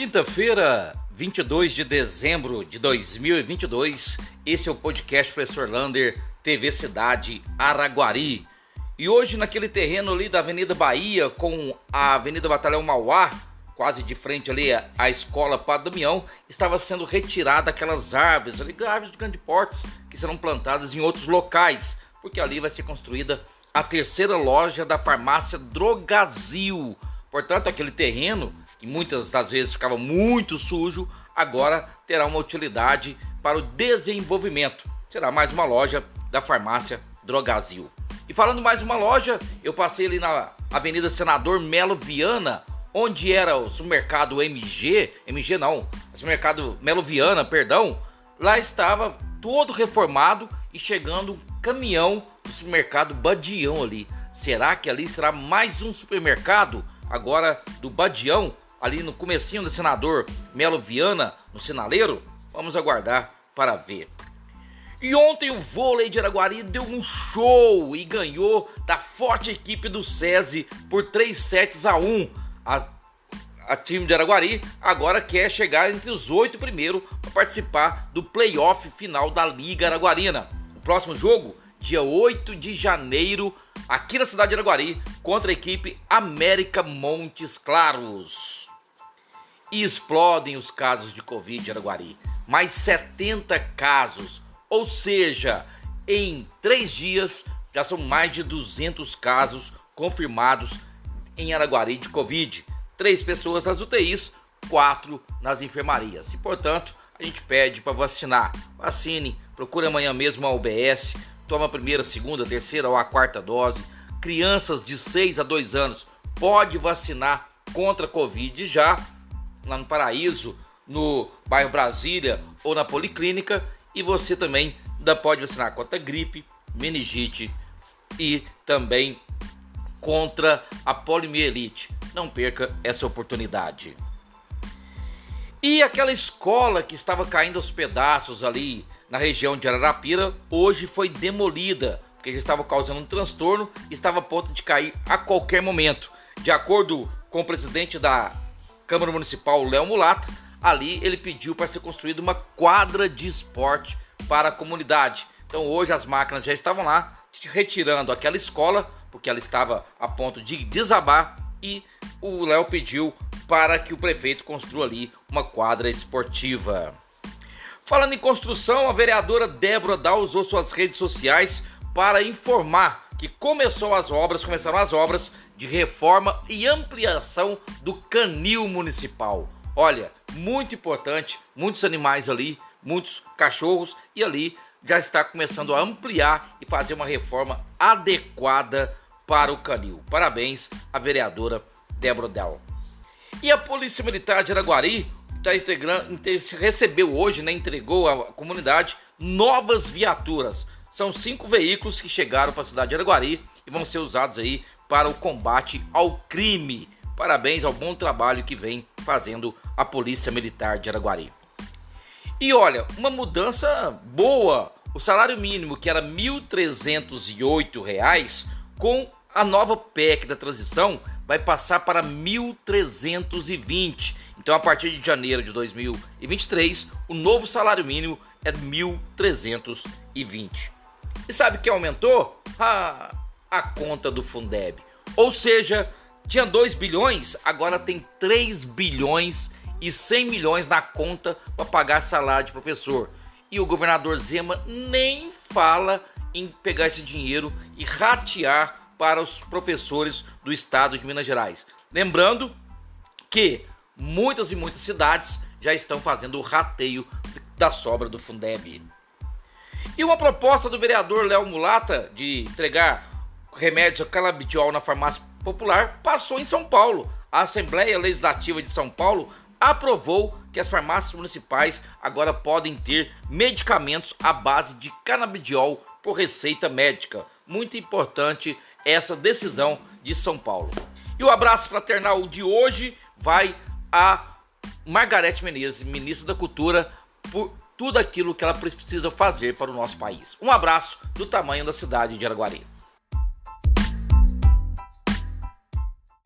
Quinta-feira, 22 de dezembro de 2022, esse é o podcast Professor Lander, TV Cidade Araguari. E hoje, naquele terreno ali da Avenida Bahia, com a Avenida Batalhão Mauá, quase de frente ali à Escola Padre Damião, estava sendo retirada aquelas árvores ali, árvores de grande porte, que serão plantadas em outros locais, porque ali vai ser construída a terceira loja da farmácia Drogazil. Portanto, aquele terreno que muitas das vezes ficava muito sujo, agora terá uma utilidade para o desenvolvimento. Será mais uma loja da farmácia Drogazil. E falando mais uma loja, eu passei ali na Avenida Senador Melo Viana, onde era o supermercado MG, MG não, o supermercado Melo Viana, perdão. Lá estava todo reformado e chegando um caminhão do supermercado Badião ali. Será que ali será mais um supermercado agora do Badião? Ali no comecinho do senador Melo Viana, no sinaleiro? Vamos aguardar para ver. E ontem o vôlei de Araguari deu um show e ganhou da forte equipe do SESI por 3 sets a 1. A, a time de Araguari agora quer chegar entre os oito primeiros para participar do playoff final da Liga Araguarina. O próximo jogo, dia 8 de janeiro, aqui na cidade de Araguari, contra a equipe América Montes Claros e explodem os casos de Covid em Araguari. Mais 70 casos, ou seja, em três dias já são mais de 200 casos confirmados em Araguari de Covid. Três pessoas nas UTIs, quatro nas enfermarias. E portanto, a gente pede para vacinar. Vacine, procure amanhã mesmo a UBS, toma a primeira, segunda, terceira ou a quarta dose. Crianças de 6 a 2 anos pode vacinar contra a Covid já lá no Paraíso, no bairro Brasília ou na Policlínica. E você também ainda pode vacinar contra gripe, meningite e também contra a poliomielite. Não perca essa oportunidade. E aquela escola que estava caindo aos pedaços ali na região de Ararapira, hoje foi demolida, porque já estava causando um transtorno e estava a ponto de cair a qualquer momento. De acordo com o presidente da Câmara Municipal Léo Mulata, ali ele pediu para ser construída uma quadra de esporte para a comunidade. Então hoje as máquinas já estavam lá retirando aquela escola, porque ela estava a ponto de desabar e o Léo pediu para que o prefeito construa ali uma quadra esportiva. Falando em construção, a vereadora Débora Dá usou suas redes sociais para informar que começou as obras, começaram as obras de reforma e ampliação do canil municipal. Olha, muito importante, muitos animais ali, muitos cachorros e ali já está começando a ampliar e fazer uma reforma adequada para o canil. Parabéns à vereadora Débora Del. E a Polícia Militar de Araguari tá recebeu hoje, né, entregou à comunidade novas viaturas. São cinco veículos que chegaram para a cidade de Araguari e vão ser usados aí para o combate ao crime. Parabéns ao bom trabalho que vem fazendo a Polícia Militar de Araguari. E olha, uma mudança boa. O salário mínimo que era R$ 1.308, com a nova PEC da transição, vai passar para R$ 1.320. Então, a partir de janeiro de 2023, o novo salário mínimo é R$ 1.320. E sabe quem aumentou? Ah, a conta do Fundeb. Ou seja, tinha 2 bilhões, agora tem 3 bilhões e 100 milhões na conta para pagar salário de professor. E o governador Zema nem fala em pegar esse dinheiro e ratear para os professores do estado de Minas Gerais. Lembrando que muitas e muitas cidades já estão fazendo o rateio da sobra do Fundeb. E uma proposta do vereador Léo Mulata de entregar remédios calabidiol na farmácia popular passou em São Paulo. A Assembleia Legislativa de São Paulo aprovou que as farmácias municipais agora podem ter medicamentos à base de canabidiol por receita médica. Muito importante essa decisão de São Paulo. E o abraço fraternal de hoje vai a Margarete Menezes, ministra da Cultura, por tudo aquilo que ela precisa fazer para o nosso país. Um abraço do tamanho da cidade de Araguari.